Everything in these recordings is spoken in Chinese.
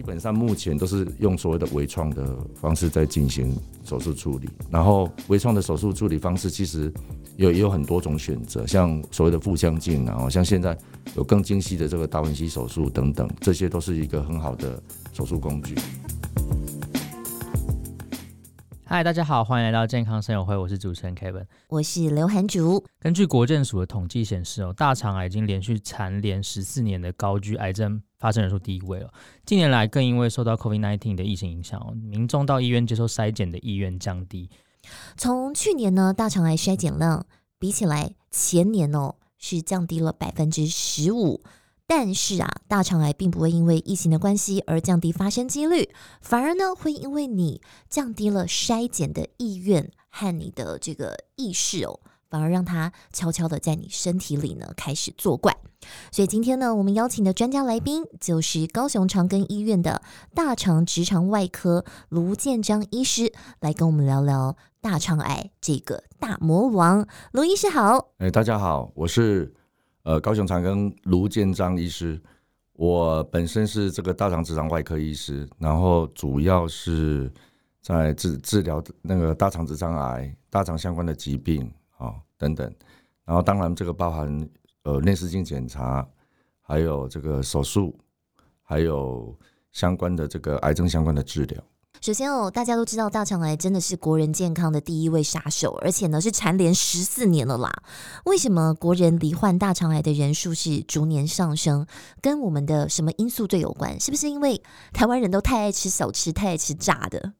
基本上目前都是用所谓的微创的方式在进行手术处理，然后微创的手术处理方式其实有也有很多种选择，像所谓的腹腔镜，然后像现在有更精细的这个达文西手术等等，这些都是一个很好的手术工具。嗨，大家好，欢迎来到健康生友会，我是主持人 Kevin，我是刘涵竹。根据国健署的统计显示，哦，大肠癌已经连续蝉联十四年的高居癌症发生人数第一位了。近年来，更因为受到 COVID-19 的疫情影响，民众到医院接受筛检的意愿降低。从去年呢，大肠癌筛检量比起来，前年哦是降低了百分之十五。但是啊，大肠癌并不会因为疫情的关系而降低发生几率，反而呢会因为你降低了筛检的意愿和你的这个意识哦，反而让它悄悄的在你身体里呢开始作怪。所以今天呢，我们邀请的专家来宾就是高雄长庚医院的大肠直肠外科卢建章医师，来跟我们聊聊大肠癌这个大魔王。卢医师好，哎，大家好，我是。呃，高雄长庚卢建章医师，我本身是这个大肠直肠外科医师，然后主要是在治治疗那个大肠直肠癌、大肠相关的疾病、等等，然后当然这个包含呃内视镜检查，还有这个手术，还有相关的这个癌症相关的治疗。首先哦，大家都知道大肠癌真的是国人健康的第一位杀手，而且呢是蝉联十四年了啦。为什么国人罹患大肠癌的人数是逐年上升？跟我们的什么因素最有关？是不是因为台湾人都太爱吃小吃，太爱吃炸的？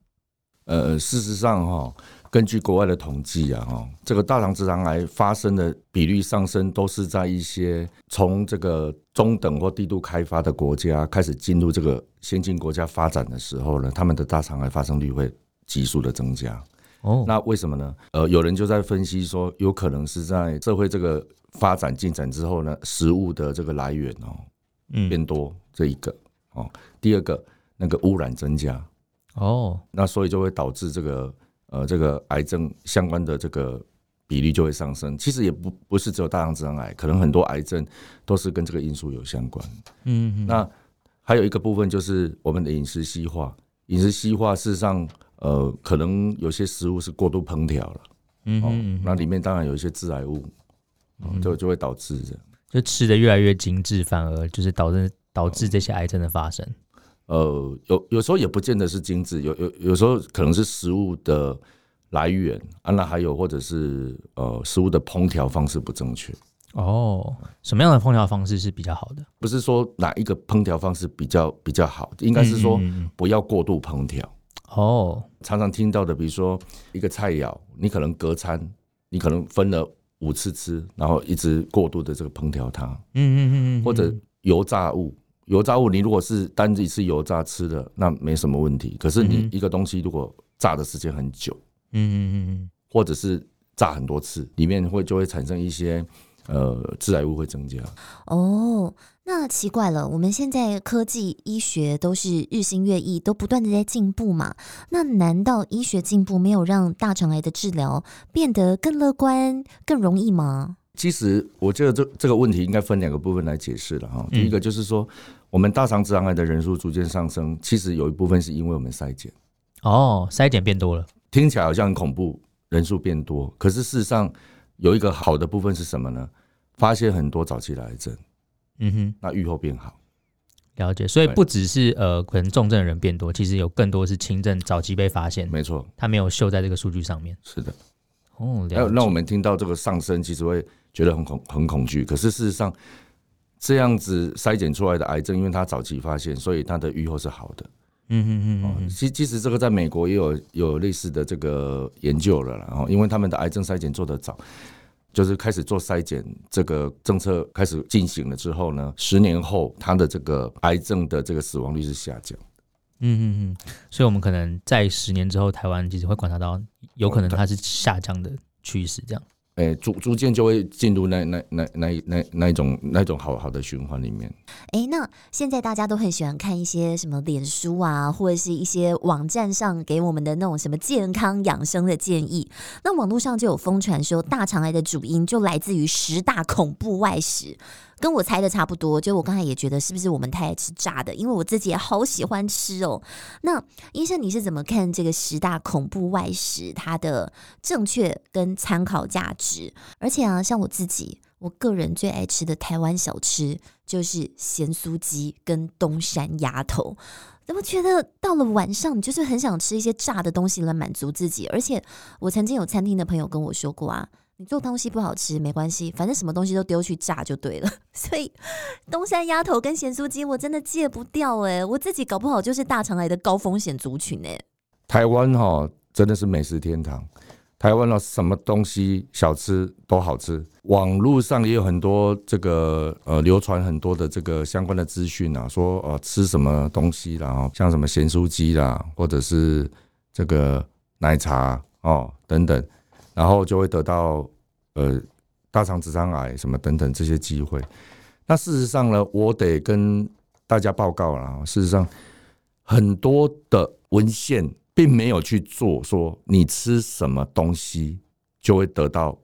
呃，事实上哈、哦。根据国外的统计啊，哈，这个大肠直肠癌发生的比率上升，都是在一些从这个中等或低度开发的国家开始进入这个先进国家发展的时候呢，他们的大肠癌发生率会急速的增加。哦，那为什么呢？呃，有人就在分析说，有可能是在社会这个发展进展之后呢，食物的这个来源哦，嗯，变多这一个哦，第二个那个污染增加哦，那所以就会导致这个。呃，这个癌症相关的这个比例就会上升。其实也不不是只有大肠直肠癌，可能很多癌症都是跟这个因素有相关。嗯哼，那还有一个部分就是我们的饮食西化。饮食西化事实上，呃，可能有些食物是过度烹调了。嗯哼，那里面当然有一些致癌物，就就会导致这样，就吃的越来越精致，反而就是导致导致这些癌症的发生。呃，有有时候也不见得是精致，有有有时候可能是食物的来源啊，那还有或者是呃食物的烹调方式不正确。哦，什么样的烹调方式是比较好的？不是说哪一个烹调方式比较比较好，应该是说不要过度烹调。哦，常常听到的，比如说一个菜肴，你可能隔餐，你可能分了五次吃，然后一直过度的这个烹调它。嗯嗯嗯嗯，或者油炸物。油炸物，你如果是单一次油炸吃的，那没什么问题。可是你一个东西如果炸的时间很久，嗯嗯嗯，或者是炸很多次，里面会就会产生一些呃致癌物会增加。哦，那奇怪了，我们现在科技医学都是日新月异，都不断的在进步嘛。那难道医学进步没有让大肠癌的治疗变得更乐观、更容易吗？其实我觉得这这个问题应该分两个部分来解释了哈。第一个就是说，我们大肠直肠癌的人数逐渐上升，其实有一部分是因为我们筛检。哦，筛检变多了，听起来好像很恐怖，人数变多。可是事实上有一个好的部分是什么呢？发现很多早期的癌症，嗯哼，那预后变好。了解，所以不只是呃，可能重症的人变多，其实有更多是轻症早期被发现。没错，他没有秀在这个数据上面。是的。哦，还有让我们听到这个上升，其实会。觉得很恐很恐惧，可是事实上，这样子筛检出来的癌症，因为它早期发现，所以它的预后是好的。嗯嗯嗯，其其实这个在美国也有有类似的这个研究了，然后因为他们的癌症筛检做得早，就是开始做筛检，这个政策开始进行了之后呢，十年后他的这个癌症的这个死亡率是下降。嗯嗯嗯，所以我们可能在十年之后，台湾其实会观察到，有可能它是下降的趋势，这样。哎、欸，逐逐渐就会进入那那那那那那一种那一种好好的循环里面。哎、欸，那现在大家都很喜欢看一些什么脸书啊，或者是一些网站上给我们的那种什么健康养生的建议。那网络上就有疯传说，大肠癌的主因就来自于十大恐怖外食。跟我猜的差不多。就我刚才也觉得，是不是我们太爱吃炸的？因为我自己也好喜欢吃哦。那医生，你是怎么看这个十大恐怖外食它的正确跟参考价值？而且啊，像我自己，我个人最爱吃的台湾小吃就是咸酥鸡跟东山鸭头。我觉得到了晚上，你就是很想吃一些炸的东西来满足自己。而且我曾经有餐厅的朋友跟我说过啊，你做东西不好吃没关系，反正什么东西都丢去炸就对了。所以东山鸭头跟咸酥鸡我真的戒不掉哎，我自己搞不好就是大肠癌的高风险族群哎。台湾哈真的是美食天堂。台湾的什么东西小吃都好吃，网络上也有很多这个呃流传很多的这个相关的资讯啊，说呃吃什么东西，然后像什么咸酥鸡啦，或者是这个奶茶哦等等，然后就会得到呃大肠直肠癌什么等等这些机会。那事实上呢，我得跟大家报告了，事实上很多的文献。并没有去做说你吃什么东西就会得到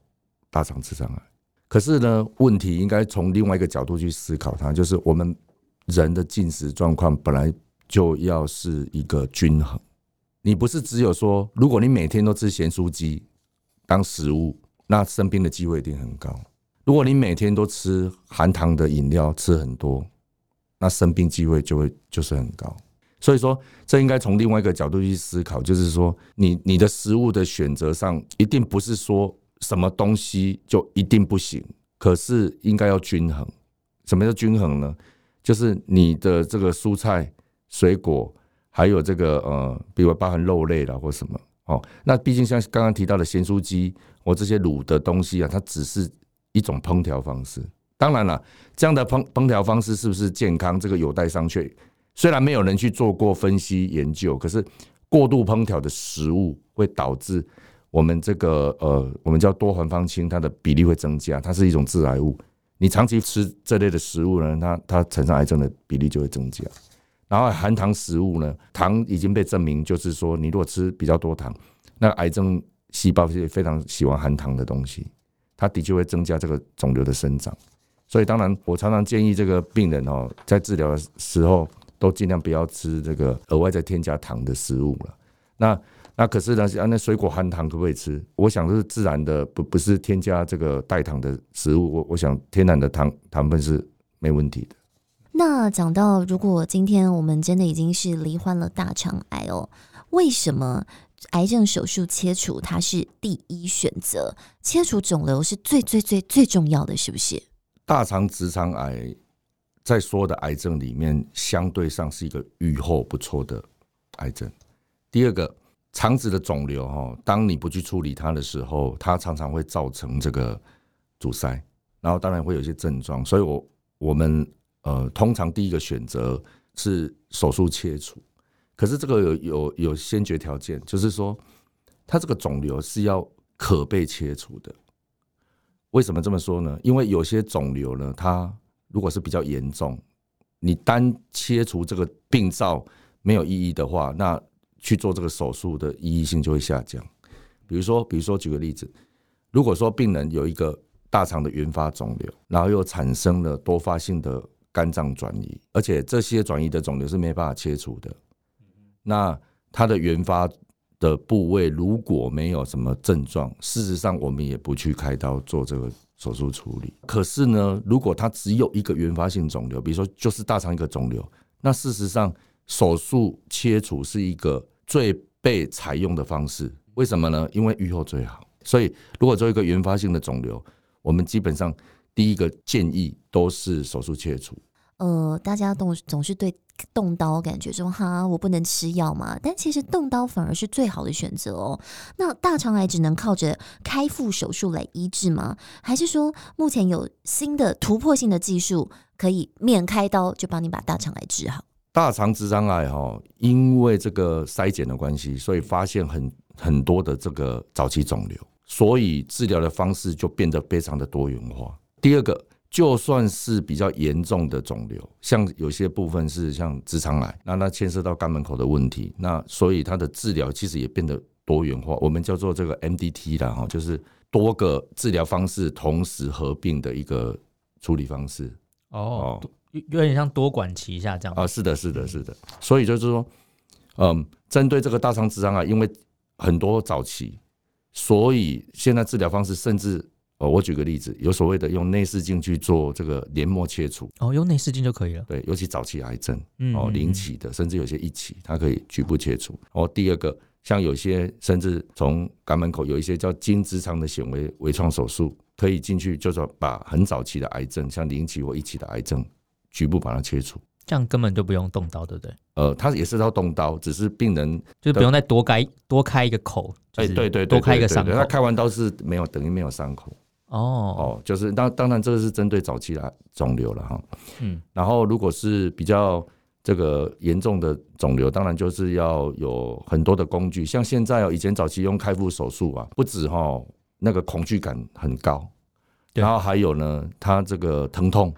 大肠直肠癌。可是呢，问题应该从另外一个角度去思考它，就是我们人的进食状况本来就要是一个均衡。你不是只有说，如果你每天都吃咸酥鸡当食物，那生病的机会一定很高；如果你每天都吃含糖的饮料吃很多，那生病机会就会就是很高。所以说，这应该从另外一个角度去思考，就是说，你你的食物的选择上，一定不是说什么东西就一定不行，可是应该要均衡。什么叫均衡呢？就是你的这个蔬菜、水果，还有这个呃，比如包含肉类啦或什么哦。那毕竟像刚刚提到的咸酥鸡我这些卤的东西啊，它只是一种烹调方式。当然了，这样的烹烹调方式是不是健康，这个有待商榷。虽然没有人去做过分析研究，可是过度烹调的食物会导致我们这个呃，我们叫多环芳烃，它的比例会增加，它是一种致癌物。你长期吃这类的食物呢，它它产生癌症的比例就会增加。然后含糖食物呢，糖已经被证明，就是说你如果吃比较多糖，那癌症细胞是非常喜欢含糖的东西，它的确会增加这个肿瘤的生长。所以当然，我常常建议这个病人哦，在治疗的时候。都尽量不要吃这个额外再添加糖的食物了。那那可是呢，啊那水果含糖可不可以吃？我想这是自然的，不不是添加这个代糖的食物。我我想天然的糖糖分是没问题的。那讲到如果今天我们真的已经是罹患了大肠癌哦，为什么癌症手术切除它是第一选择？切除肿瘤是最最最最重要的，是不是？大肠直肠癌。在所有的癌症里面，相对上是一个预后不错的癌症。第二个，肠子的肿瘤哈，当你不去处理它的时候，它常常会造成这个阻塞，然后当然会有一些症状。所以我我们呃，通常第一个选择是手术切除。可是这个有有有先决条件，就是说它这个肿瘤是要可被切除的。为什么这么说呢？因为有些肿瘤呢，它如果是比较严重，你单切除这个病灶没有意义的话，那去做这个手术的意义性就会下降。比如说，比如说举个例子，如果说病人有一个大肠的原发肿瘤，然后又产生了多发性的肝脏转移，而且这些转移的肿瘤是没办法切除的，那它的原发的部位如果没有什么症状，事实上我们也不去开刀做这个。手术处理，可是呢，如果它只有一个原发性肿瘤，比如说就是大肠一个肿瘤，那事实上手术切除是一个最被采用的方式。为什么呢？因为预后最好。所以如果做一个原发性的肿瘤，我们基本上第一个建议都是手术切除。呃，大家都总是对。动刀感觉说哈，我不能吃药嘛？但其实动刀反而是最好的选择哦。那大肠癌只能靠着开腹手术来医治吗？还是说目前有新的突破性的技术可以免开刀就帮你把大肠癌治好？大肠直肠癌哈，因为这个筛检的关系，所以发现很很多的这个早期肿瘤，所以治疗的方式就变得非常的多元化。第二个。就算是比较严重的肿瘤，像有些部分是像直肠癌，那那牵涉到肛门口的问题，那所以它的治疗其实也变得多元化。我们叫做这个 MDT 啦，哈，就是多个治疗方式同时合并的一个处理方式。哦，有有点像多管齐下这样啊，是的，是的，是的。所以就是说，嗯，针对这个大肠直肠癌，因为很多早期，所以现在治疗方式甚至。哦，我举个例子，有所谓的用内视镜去做这个黏膜切除。哦，用内视镜就可以了。对，尤其早期癌症，嗯，哦，零期的，甚至有些一期，它可以局部切除。哦，第二个，像有些甚至从肛门口有一些叫经直肠的显微微创手术，可以进去，就是把很早期的癌症，像零期或一期的癌症，局部把它切除。这样根本就不用动刀，对不对？呃，它也是要动刀，只是病人就不用再多开多开一个口。哎，对对，多开一个伤口。他开完刀是没有等于没有伤口。哦。哦，就是当当然这个是针对早期的肿瘤了哈，嗯，然后如果是比较这个严重的肿瘤，当然就是要有很多的工具，像现在哦，以前早期用开腹手术啊，不止哈那个恐惧感很高，然后还有呢，它这个疼痛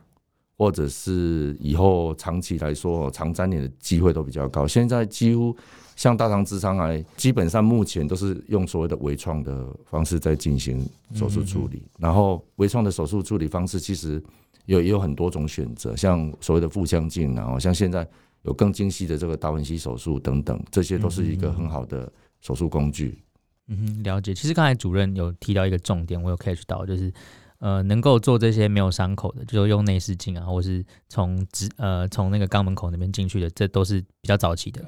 或者是以后长期来说长粘连的机会都比较高，现在几乎。像大肠直肠癌，基本上目前都是用所谓的微创的方式在进行手术处理。然后微创的手术处理方式其实有也有很多种选择，像所谓的腹腔镜，然后像现在有更精细的这个达文西手术等等，这些都是一个很好的手术工具。嗯哼，了解。其实刚才主任有提到一个重点，我有 catch 到，就是呃，能够做这些没有伤口的，就是用内视镜啊，或是从直呃从那个肛门口那边进去的，这都是比较早期的。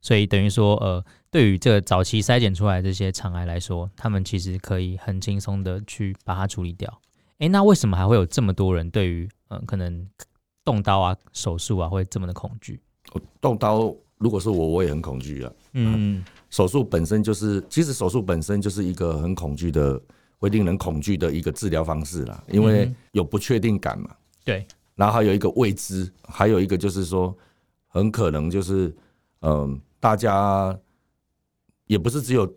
所以等于说，呃，对于这个早期筛检出来的这些肠癌来说，他们其实可以很轻松的去把它处理掉。诶，那为什么还会有这么多人对于，嗯、呃，可能动刀啊、手术啊，会这么的恐惧？动刀，如果是我，我也很恐惧啊。嗯，手术本身就是，其实手术本身就是一个很恐惧的，会令人恐惧的一个治疗方式啦，因为有不确定感嘛。对，然后还有一个未知，还有一个就是说，很可能就是，嗯、呃。大家也不是只有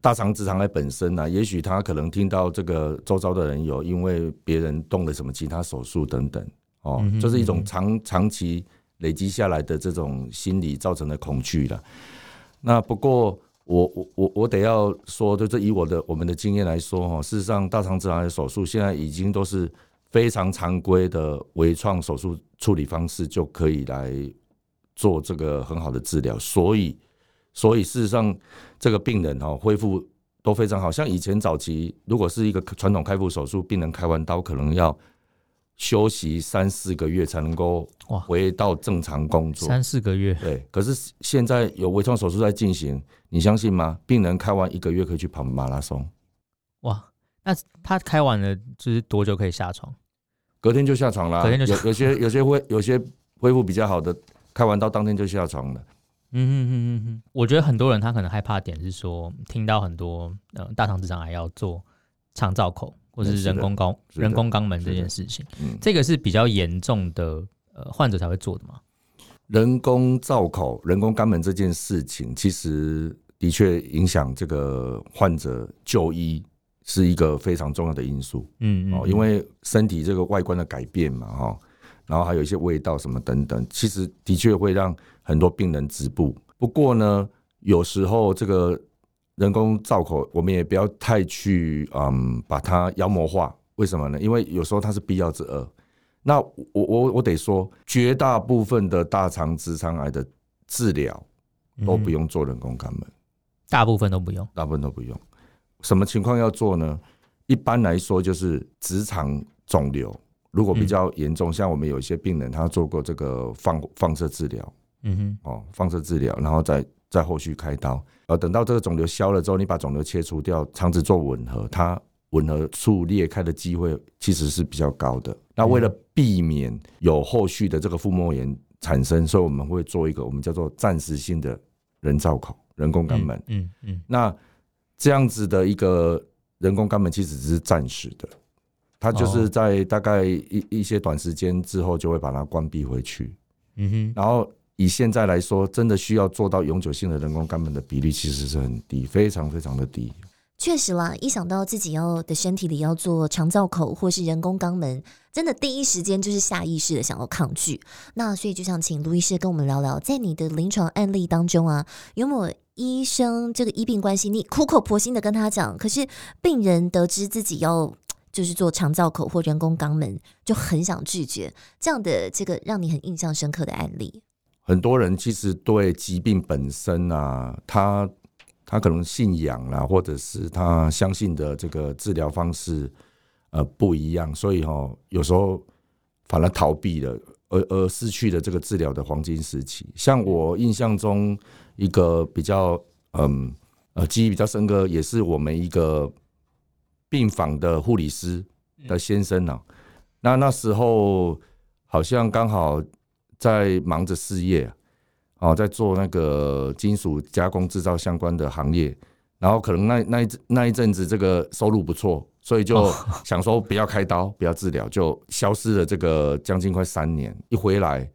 大肠直肠癌本身啊，也许他可能听到这个周遭的人有因为别人动了什么其他手术等等，哦，就是一种长长期累积下来的这种心理造成的恐惧了。那不过我我我我得要说，就是以我的我们的经验来说，哈，事实上大肠直肠癌手术现在已经都是非常常规的微创手术处理方式就可以来。做这个很好的治疗，所以，所以事实上，这个病人哦恢复都非常好。像以前早期，如果是一个传统开腹手术，病人开完刀可能要休息三四个月才能够回到正常工作。三四个月，对。可是现在有微创手术在进行，你相信吗？病人开完一个月可以去跑马拉松。哇，那他开完了就是多久可以下床？隔天就下床了。隔天就下床。有有些有些恢有些恢复比较好的。开完刀当天就下床了。嗯哼哼哼哼，我觉得很多人他可能害怕点是说，听到很多呃大肠直肠癌要做肠造口或者是人工肛人工肛门这件事情，嗯，这个是比较严重的呃患者才会做的吗？人工造口、人工肛门这件事情，其实的确影响这个患者就医是一个非常重要的因素。嗯嗯，因为身体这个外观的改变嘛，哈。然后还有一些味道什么等等，其实的确会让很多病人止步。不过呢，有时候这个人工造口，我们也不要太去嗯把它妖魔化。为什么呢？因为有时候它是必要之恶。那我我我得说，绝大部分的大肠直肠癌的治疗都不用做人工肛门，大部分都不用，大部分都不用。什么情况要做呢？一般来说就是直肠肿瘤。如果比较严重，像我们有一些病人，他做过这个放放射治疗，嗯哼，哦，放射治疗，然后再再后续开刀，呃，等到这个肿瘤消了之后，你把肿瘤切除掉，肠子做吻合，它吻合处裂开的机会其实是比较高的。那为了避免有后续的这个腹膜炎产生，所以我们会做一个我们叫做暂时性的人造口、人工肛门，嗯嗯，那这样子的一个人工肛门其实只是暂时的。它就是在大概一一些短时间之后就会把它关闭回去，嗯哼。然后以现在来说，真的需要做到永久性的人工肛门的比例其实是很低，非常非常的低。确实啦，一想到自己要的身体里要做肠造口或是人工肛门，真的第一时间就是下意识的想要抗拒。那所以就想请卢医师跟我们聊聊，在你的临床案例当中啊，有没有医生这个医病关系，你苦口婆心的跟他讲，可是病人得知自己要。就是做肠造口或人工肛门，就很想拒绝这样的这个让你很印象深刻的案例。很多人其实对疾病本身啊，他他可能信仰啦，或者是他相信的这个治疗方式呃不一样，所以哈，有时候反而逃避了，而而失去了这个治疗的黄金时期。像我印象中一个比较嗯呃记忆比较深刻，也是我们一个。病房的护理师的先生呢、啊？那那时候好像刚好在忙着事业，哦，在做那个金属加工制造相关的行业，然后可能那那一那一阵子这个收入不错，所以就想说不要开刀，不要治疗，就消失了这个将近快三年。一回来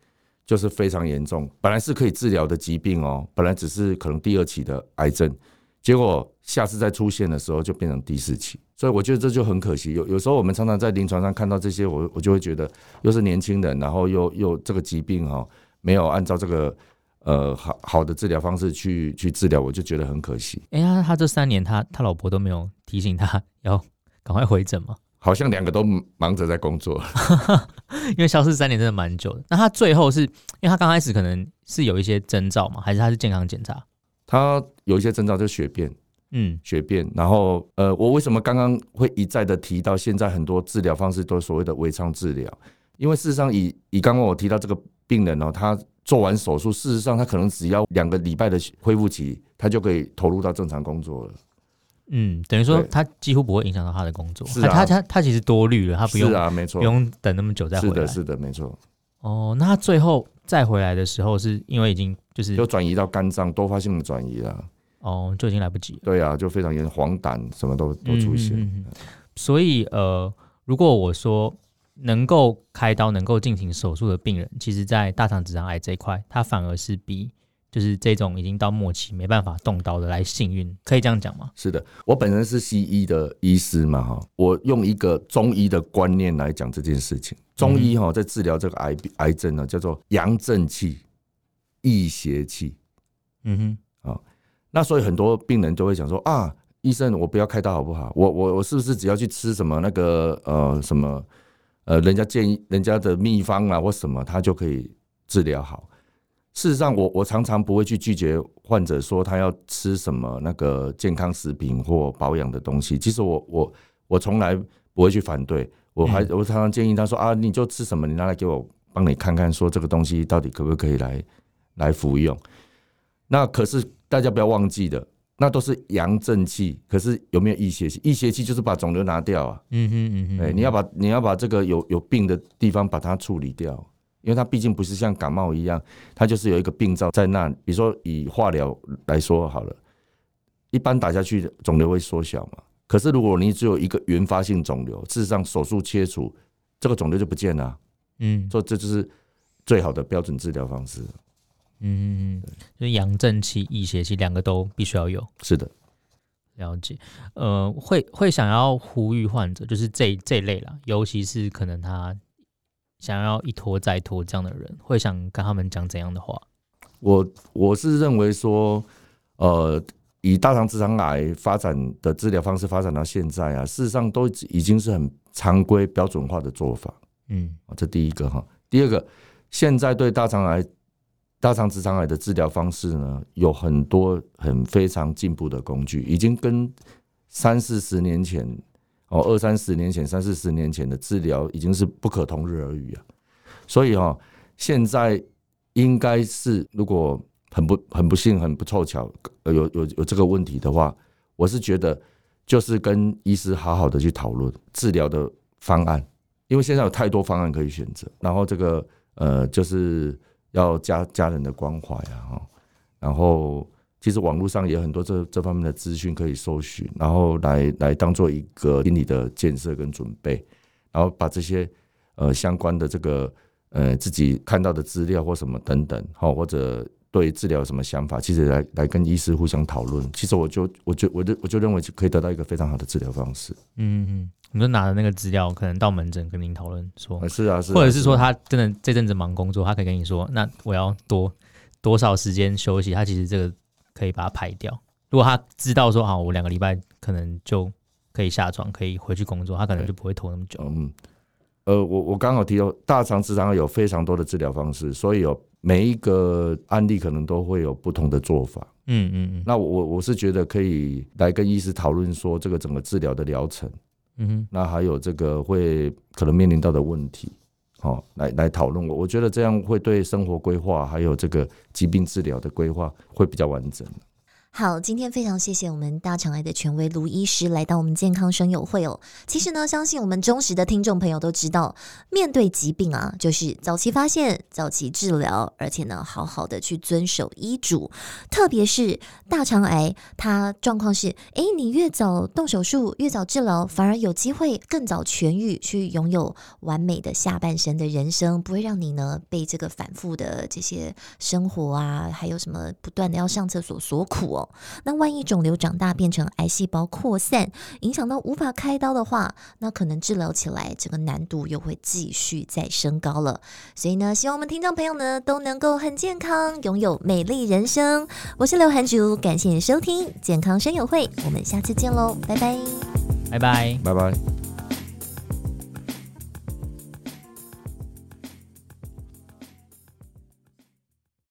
就是非常严重，本来是可以治疗的疾病哦，本来只是可能第二期的癌症。结果下次再出现的时候就变成第四期，所以我觉得这就很可惜。有有时候我们常常在临床上看到这些，我我就会觉得又是年轻人，然后又又这个疾病哈没有按照这个呃好好的治疗方式去去治疗，我就觉得很可惜。哎呀，他这三年他他老婆都没有提醒他要赶快回诊吗？好像两个都忙着在工作，因为消失三年真的蛮久的。那他最后是因为他刚开始可能是有一些征兆嘛，还是他是健康检查？他有一些征兆，就是血便，嗯，血便。然后，呃，我为什么刚刚会一再的提到，现在很多治疗方式都是所谓的微创治疗？因为事实上以，以以刚刚我提到这个病人哦，他做完手术，事实上他可能只要两个礼拜的恢复期，他就可以投入到正常工作了。嗯，等于说他几乎不会影响到他的工作。是啊，他他他其实多虑了，他不用，是啊，没错，不用等那么久再回来。是的，是的，没错。哦，那他最后再回来的时候，是因为已经就是就转移到肝脏多发性的转移了。哦，就已经来不及了。对啊，就非常严重，黄疸什么都都出现。嗯嗯嗯。所以呃，如果我说能够开刀、能够进行手术的病人，其实在大肠直肠癌这一块，他反而是比。就是这种已经到末期没办法动刀的来幸运，可以这样讲吗？是的，我本身是西医的医师嘛，哈，我用一个中医的观念来讲这件事情。中医哈在治疗这个癌癌症呢，叫做阳正气，益邪气。嗯哼，啊，那所以很多病人都会想说啊，医生我不要开刀好不好？我我我是不是只要去吃什么那个呃什么呃人家建议人家的秘方啊或什么，他就可以治疗好？事实上我，我我常常不会去拒绝患者说他要吃什么那个健康食品或保养的东西。其实我我我从来不会去反对，我还我常常建议他说啊，你就吃什么，你拿来给我帮你看看，说这个东西到底可不可以来来服用。那可是大家不要忘记的，那都是阳正气，可是有没有益邪气？益邪气就是把肿瘤拿掉啊。嗯哼嗯哼，哎，你要把你要把这个有有病的地方把它处理掉。因为它毕竟不是像感冒一样，它就是有一个病灶在那。比如说以化疗来说好了，一般打下去肿瘤会缩小嘛。可是如果你只有一个原发性肿瘤，事实上手术切除这个肿瘤就不见了。嗯，所以这就是最好的标准治疗方式。嗯嗯嗯，就阳正气、益邪气两个都必须要有。是的，了解。呃，会会想要呼吁患者，就是这这一类啦，尤其是可能他。想要一拖再拖这样的人，会想跟他们讲怎样的话？我我是认为说，呃，以大肠直肠癌发展的治疗方式发展到现在啊，事实上都已经是很常规标准化的做法。嗯，这第一个哈。第二个，现在对大肠癌、大肠直肠癌的治疗方式呢，有很多很非常进步的工具，已经跟三四十年前。哦，二三十年前、三四十年前的治疗已经是不可同日而语啊，所以哈，现在应该是如果很不很不幸、很不凑巧，有有有这个问题的话，我是觉得就是跟医师好好的去讨论治疗的方案，因为现在有太多方案可以选择，然后这个呃就是要家家人的关怀啊，然后。其实网络上也有很多这这方面的资讯可以搜寻，然后来来当做一个心理的建设跟准备，然后把这些呃相关的这个呃自己看到的资料或什么等等，好或者对治疗有什么想法，其实来来跟医师互相讨论。其实我就我就我就我就认为可以得到一个非常好的治疗方式。嗯嗯，你就拿着那个资料，可能到门诊跟您讨论说，是啊是啊，或者是说他真的这阵子忙工作，他可以跟你说，那我要多多少时间休息？他其实这个。可以把它排掉。如果他知道说，好，我两个礼拜可能就可以下床，可以回去工作，他可能就不会拖那么久。嗯，呃，我我刚好提到大肠直肠有非常多的治疗方式，所以有每一个案例可能都会有不同的做法。嗯嗯嗯。那我我是觉得可以来跟医师讨论说这个整个治疗的疗程。嗯哼。那还有这个会可能面临到的问题，好，来来讨论。我我觉得这样会对生活规划还有这个疾病治疗的规划会比较完整。好，今天非常谢谢我们大肠癌的权威卢医师来到我们健康声友会哦。其实呢，相信我们忠实的听众朋友都知道，面对疾病啊，就是早期发现、早期治疗，而且呢，好好的去遵守医嘱。特别是大肠癌，它状况是，哎，你越早动手术，越早治疗，反而有机会更早痊愈，去拥有完美的下半生的人生，不会让你呢被这个反复的这些生活啊，还有什么不断的要上厕所所苦哦。那万一肿瘤长大变成癌细胞扩散，影响到无法开刀的话，那可能治疗起来这个难度又会继续再升高了。所以呢，希望我们听众朋友呢都能够很健康，拥有美丽人生。我是刘涵竹，感谢你收听健康声友会，我们下次见喽，拜拜，拜拜，拜拜。